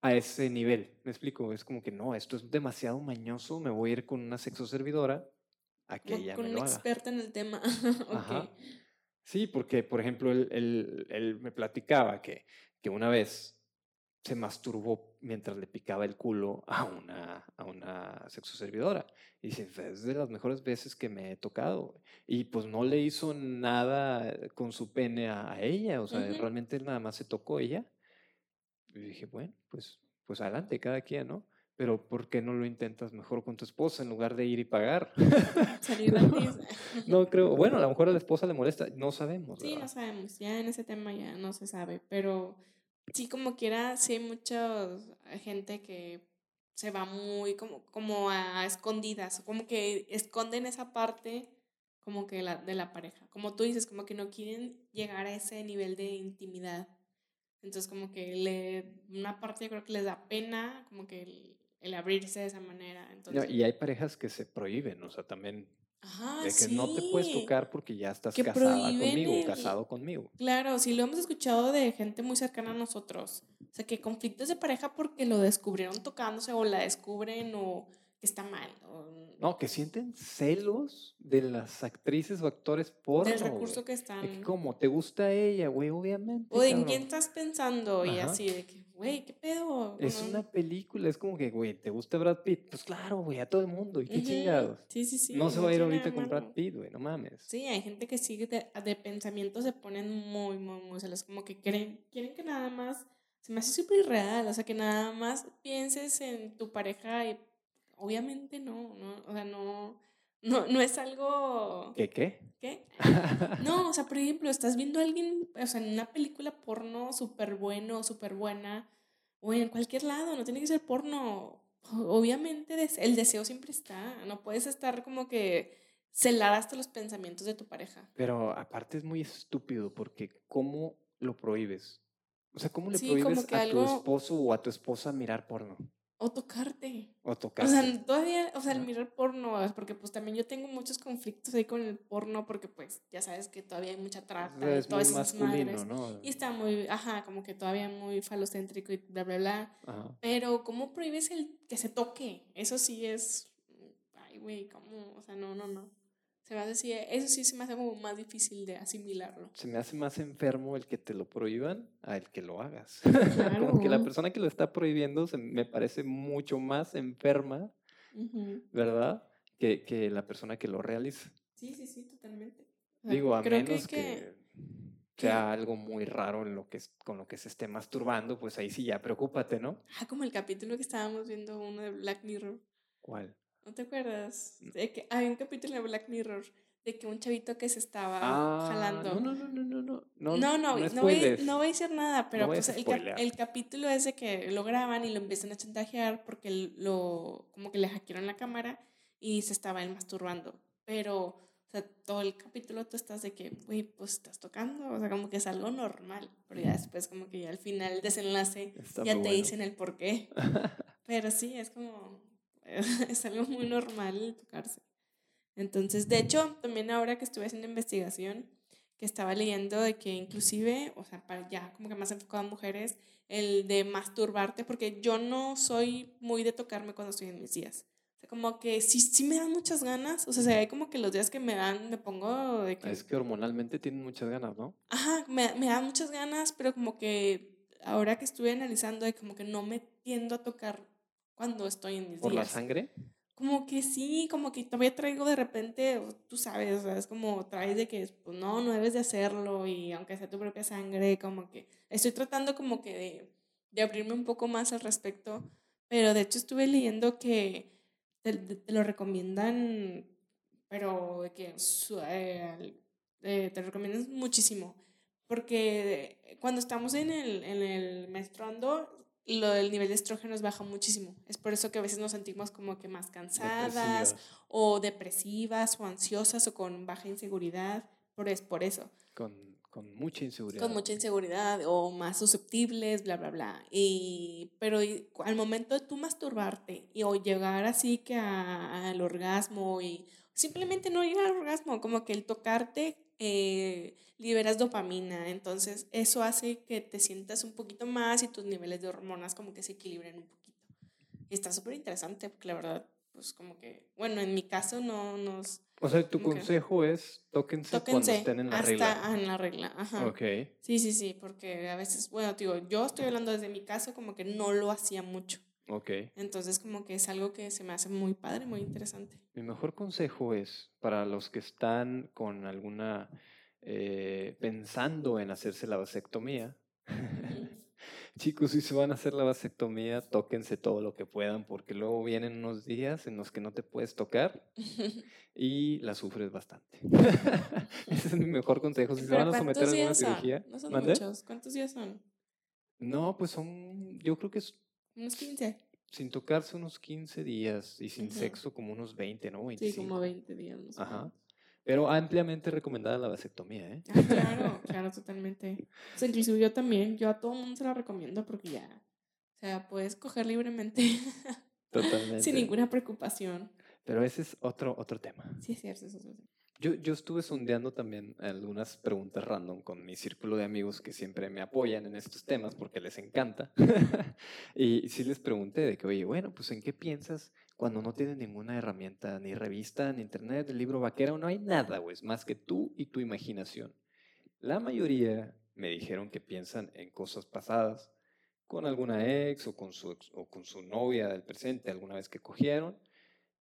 a ese nivel. Me explico, es como que no, esto es demasiado mañoso, me voy a ir con una sexo servidora a que ella con me lo una experta en el tema. <laughs> Ajá. Sí, porque, por ejemplo, él, él, él me platicaba que, que una vez se masturbó mientras le picaba el culo a una, a una sexo servidora. Y dice, es de las mejores veces que me he tocado. Y pues no le hizo nada con su pene a, ella, o sea, realmente nada más se tocó ella. Y dije, bueno, pues, pues adelante, cada quien, ¿no? Pero ¿por qué no lo intentas mejor con tu esposa en lugar de ir y pagar? <laughs> Salir <laughs> no, <laughs> creo, bueno, a lo mejor a la esposa le molesta, no sabemos. Sí, no sabemos, ya en ese tema ya no se sabe, pero sí como quiera, sí hay mucha gente que se va muy como, como a escondidas, como que esconden esa parte como que la, de la pareja. Como tú dices, como que no quieren llegar a ese nivel de intimidad. Entonces como que le, una parte yo creo que les da pena, como que el, abrirse de esa manera. Entonces, y hay parejas que se prohíben, o sea, también de que no te puedes tocar porque ya estás casada conmigo o casado conmigo. Claro, sí lo hemos escuchado de gente muy cercana a nosotros. O sea, que conflictos de pareja porque lo descubrieron tocándose o la descubren o que está mal. no, que sienten celos de las actrices o actores por... Del recurso que están. De como, ¿te gusta ella, güey? Obviamente. O de en quién estás pensando y así, de que, güey, ¿qué pedo? Es una película, es como que, güey, ¿te gusta Brad Pitt? Pues claro, güey, a todo el mundo. ¿Y qué chingados? Sí, sí, sí. No se va a ir ahorita con Brad Pitt, güey, no mames. Sí, hay gente que sigue de, de pensamiento, se ponen muy, muy, muy celos, como que quieren, quieren que nada más... Se me hace súper irreal, o sea, que nada más pienses en tu pareja y obviamente no, no, o sea, no, no, no es algo... ¿Qué qué? ¿Qué? <laughs> No, o sea, por ejemplo, estás viendo a alguien, o sea, en una película porno súper bueno, súper buena, o en cualquier lado, no tiene que ser porno. Obviamente el deseo siempre está, no puedes estar como que celar hasta los pensamientos de tu pareja. Pero aparte es muy estúpido porque ¿cómo lo prohíbes? O sea, ¿cómo le prohíbes a tu esposo o a tu esposa mirar porno? O tocarte. O tocarte. O sea, todavía, o sea, el mirar porno, porque pues también yo tengo muchos conflictos ahí con el porno, porque pues ya sabes que todavía hay mucha trata y todas esas madres. ¿no? Y está muy, ajá, como que todavía muy falocéntrico y bla, bla, bla. Pero, ¿cómo prohíbes el que se toque? Eso sí es, ay, güey, ¿cómo? O sea, no, no, no. Se me hace eso sí se me hace como más difícil de asimilarlo. Se me hace más enfermo el que te lo prohíban a el que lo hagas. <laughs> como que la persona que lo está prohibiendo se me parece mucho más enferma, ¿verdad? Que, que, la persona que lo realiza. Sí, sí, sí, totalmente. Digo, a menos que, sea algo muy raro en lo que, con lo que se esté masturbando, pues ahí sí ya preocúpate, ¿no? Ah, como el capítulo que estábamos viendo, uno de Black Mirror. ¿Cuál? ¿No te acuerdas? De que hay un capítulo de Black Mirror de que un chavito que se estaba ah, jalando. No, no, no, no, no, no. No, no, no, no, voy, no voy a decir nada, pero pues el, el, capítulo es de que lo graban y lo empiezan a chantajear porque lo, como que le hackearon la cámara y se estaba él masturbando. Pero, o sea, todo el capítulo tú estás de que, güey, pues estás tocando, o sea, como que es algo normal, pero ya después como que ya al final el desenlace ya te dicen el por qué. <laughs> pero sí, es como, <laughs> es algo muy normal tocarse. Entonces, de hecho, también ahora que estuve haciendo investigación, que estaba leyendo de que inclusive, o sea, para ya como que más enfocado a mujeres, el de masturbarte, porque yo no soy muy de tocarme cuando estoy en mis días. O sea, como que sí, sí me dan muchas ganas, o sea, se ve como que los días que me dan, me pongo de que... Es que hormonalmente tienen muchas ganas, ¿no? Ajá, me, me dan muchas ganas, pero como que ahora que estuve analizando, de como que no me tiendo a tocar cuando estoy en mis ¿Por la sangre? Como que sí, como que todavía traigo de repente, tú sabes, o sea, es como traes de que, pues no, no debes de hacerlo y aunque sea tu propia sangre, como que estoy tratando como que de, de abrirme un poco más al respecto, pero de hecho estuve leyendo que te, te lo recomiendan, pero que eh, eh, te recomiendan muchísimo. Porque cuando estamos en el, en el menstruando, lo, el nivel de estrógenos baja muchísimo. Es por eso que a veces nos sentimos como que más cansadas Depresivas, o depresivas o ansiosas o con baja inseguridad. Por, es por eso. Con, con mucha inseguridad. Con mucha inseguridad o más susceptibles, bla, bla, bla. Y, pero y- al momento de tú masturbarte y, o llegar así que al orgasmo y simplemente no llegar al orgasmo, como que el tocarte eh, liberas dopamina. Entonces eso hace que te sientas un poquito más y tus niveles de hormonas como que se equilibren un poquito. Y está súper interesante porque la verdad, pues como que, bueno, en mi caso no nos... O sea, tu consejo es tóquense, cuando Tóquense estén en la hasta regla. en la regla. Ajá. Ok. Sí, sí, sí, porque a veces, bueno, digo, yo estoy hablando desde mi caso como que no lo hacía mucho. Ok. Entonces como que es algo que se me hace muy padre, muy interesante. Mi mejor consejo es para los que están con alguna, eh, pensando en hacerse la vasectomía. <laughs> Chicos, si se van a hacer la vasectomía, tóquense todo lo que puedan, porque luego vienen unos días en los que no te puedes tocar <laughs> y la sufres bastante. <laughs> Ese es mi mejor consejo. Si se van a someter a ¿cuántos alguna son? cirugía, No son muchos. ¿Cuántos días son? No, pues son, yo creo que es Unos 15. sin tocarse unos 15 días y sin sexo como unos 20, ¿no? Sí, 25. como 20 días. más Ajá. menos. Pero ampliamente recomendada la vasectomía, ¿eh? Ah, claro, claro, totalmente. O sea, inclusive yo también, yo a todo el mundo se la recomiendo porque ya, o sea, puedes coger libremente <laughs> Totalmente. sin ninguna preocupación. Pero ese es otro, otro tema. Sí, es cierto, es otro tema. Yo, yo estuve sondeando también algunas preguntas random con mi círculo de amigos que siempre me apoyan en estos temas porque les encanta. <laughs> y sí les pregunté de que, oye, bueno, pues ¿en qué piensas cuando no tienes ninguna herramienta, ni revista, ni internet, ni libro vaquero? No hay nada, güey, más que tú y tu imaginación. La mayoría me dijeron que piensan en cosas pasadas, con alguna ex o con su, o con su novia del presente, alguna vez que cogieron.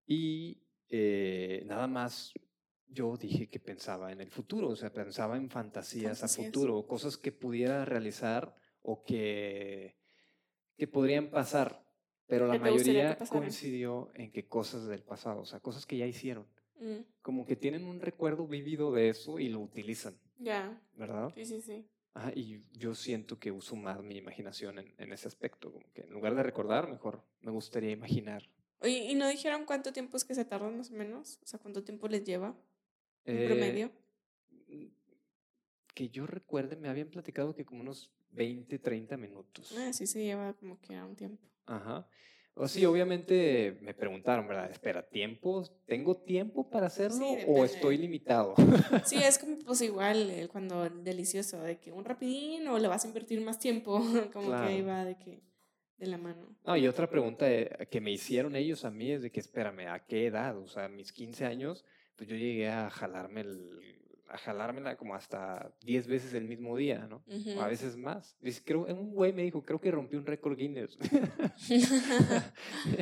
Y eh, nada más yo dije que pensaba en el futuro, o sea, pensaba en fantasías, Fantasías. a futuro, cosas que pudiera realizar o que, que podrían pasar. Pero la mayoría coincidió en que cosas del pasado, o sea, cosas que ya hicieron. Mm, Como que tienen un recuerdo vivido de eso y lo utilizan, ya, ¿verdad? sí, sí, sí. Ajá, y yo siento que uso más mi imaginación en, en ese aspecto, como que en lugar de recordar, mejor me gustaría imaginar. Oye, ¿y no dijeron cuánto tiempo es que se tardan más o menos? O sea, ¿cuánto tiempo les lleva Eh, promedio? mm, Que yo recuerde, me habían platicado que como unos 20, 30 minutos. Ah, sí se lleva como que a un tiempo. Ajá. O sí, obviamente me preguntaron, ¿verdad? Espera, ¿tiempo? ¿Tengo tiempo para hacerlo o estoy limitado? Sí, es como pues igual cuando delicioso, de que un rapidín o le vas a invertir más tiempo, <laughs> como que ahí va de que de la mano. No, y otra pregunta eh, que me hicieron ellos a mí es de que, espérame, ¿a qué edad? O sea, mis 15 años, pues yo llegué a jalarme el, a jalármela como hasta 10 veces el mismo día, ¿no? O a veces más. Dice, creo, un güey me dijo, creo que rompí un récord Guinness. <laughs> <laughs>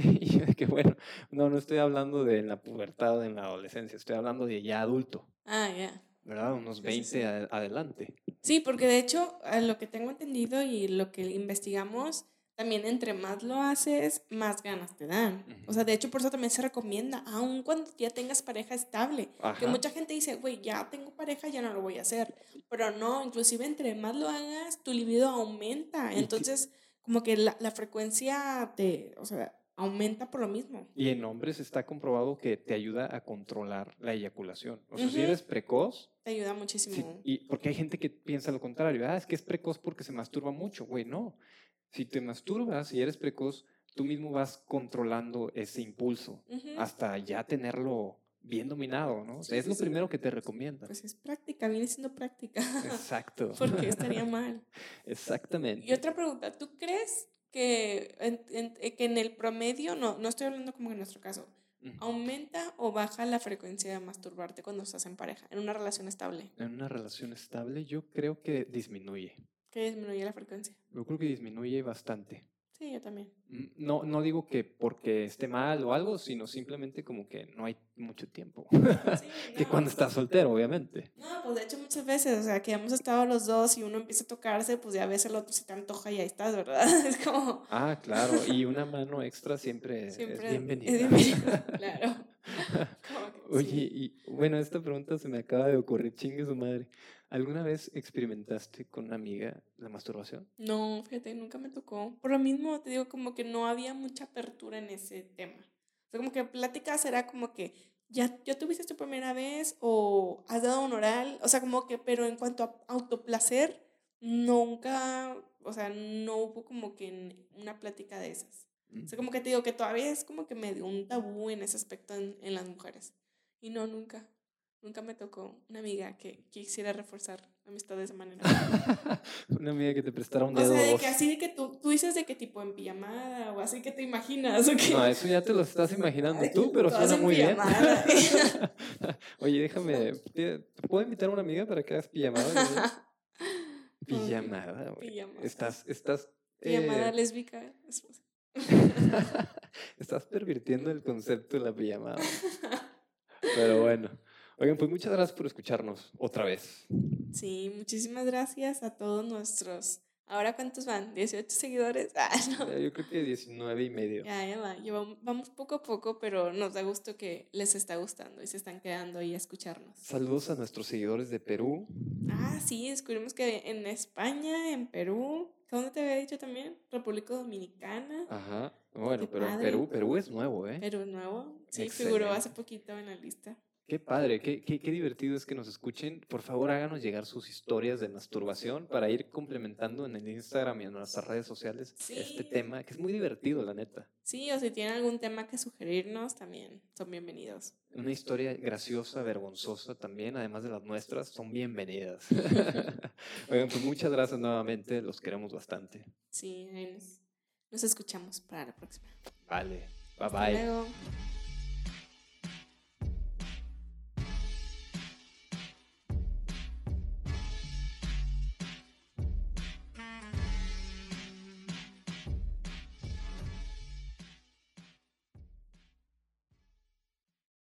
y yo que bueno, no, no estoy hablando de en la pubertad o en la adolescencia, estoy hablando de ya adulto, ah, ya. ¿verdad? Unos Sí, sí, 20 sí. a- adelante. Sí, porque de hecho, a lo que tengo entendido y lo que investigamos, también entre más lo haces, más ganas te dan. O sea, de hecho, por eso también se recomienda, aun cuando ya tengas pareja estable. Que Ajá. mucha gente dice, güey, ya tengo pareja, ya no lo voy a hacer. Pero no, inclusive entre más lo hagas, tu libido aumenta. Entonces, como que la, la frecuencia te, o sea, aumenta por lo mismo. Y en hombres está comprobado que te ayuda a controlar la eyaculación. O sea, si Ujú. eres precoz, Te ayuda muchísimo. y porque hay gente que piensa lo contrario, ah, es que es precoz porque se masturba mucho, güey, no. Si te masturbas y eres precoz, tú mismo vas controlando ese impulso Ujú. hasta ya tenerlo bien dominado, ¿no? O sea, Sí, es sí, lo sí. primero que te recomiendan. Pues es práctica, viene siendo práctica. Exacto. <laughs> Porque estaría mal. <laughs> Exactamente. Y otra pregunta, ¿tú crees que en, en- eh, que en el promedio, no, no estoy hablando como en nuestro caso, Ujú. aumenta o baja la frecuencia de masturbarte cuando estás en pareja, en una relación estable? En una relación estable, yo creo que disminuye. ¿Qué disminuye la frecuencia? Yo creo que disminuye bastante. Sí, yo también. Mm, No, no digo que porque esté mal o algo, sino simplemente como que no hay mucho tiempo. Sí, <laughs> que no. cuando estás soltero, obviamente. No, pues de hecho muchas veces, o sea, que hemos estado los dos y uno empieza a tocarse, pues ya ves el otro si te antoja y ahí estás, ¿verdad? <laughs> Es como... Ah, claro. Y una mano extra siempre, Siempre es bienvenida. es bienvenida, <laughs> claro. Que Oye, y bueno, esta pregunta se me acaba de ocurrir, chingue su madre. ¿Alguna vez experimentaste con una amiga la masturbación? No, fíjate, nunca me tocó. Por lo mismo te digo como que no había mucha apertura en ese tema. O sea, como que pláticas era como que ya, ya tuviste tu primera vez o has dado un oral, o sea, como que, pero en cuanto a autoplacer, nunca, o sea, no hubo como que una plática de esas. O sea, como que te digo que todavía es como que medio un tabú en ese aspecto en, en las mujeres. Y no, nunca. Nunca me tocó una amiga que quisiera reforzar amistad de esa manera. <laughs> una amiga que te prestara un O dedo sea, o de dos. que así de que tú, tú dices de que tipo en pijamada o así que te imaginas. ¿o qué? No, eso ya te lo estás imaginando tú, pero suena en muy bien. <laughs> Oye, déjame, ¿te puedo invitar a una amiga para que hagas pijamada? <laughs> Pijamada, güey. Pijamada. Estás, estás, Pijamada eh, lésbica. es- estás pervirtiendo el concepto de la pijamada. Pero bueno. Oigan, pues muchas gracias por escucharnos otra vez. Sí, muchísimas gracias a todos nuestros. ¿Ahora cuántos van? ¿18 seguidores? <laughs> Ah, no. Yo creo que 19 y medio. Ya, ya va. Vamos poco a poco, pero nos da gusto que les está gustando y se están quedando ahí a escucharnos. Saludos a nuestros seguidores de Perú. Ah, sí, descubrimos que en España, en Perú, ¿dónde te había dicho también? República Dominicana. Ajá. Bueno, Qué pero padre. Perú, Perú es nuevo, ¿eh? Perú nuevo. Sí, figuró Excelente. hace poquito en la lista. Qué padre, qué, qué, qué divertido es que nos escuchen. Por favor, háganos llegar sus historias de masturbación para ir complementando en el Instagram y en nuestras redes sociales este tema, que es muy divertido, la neta. Sí, o si tienen algún tema que sugerirnos, también son bienvenidos. Una historia graciosa, vergonzosa también, además de las nuestras, son bienvenidas. <laughs> Oigan, pues muchas gracias nuevamente, los queremos bastante. Sí, nos escuchamos para la próxima. Vale, bye Hasta bye. luego.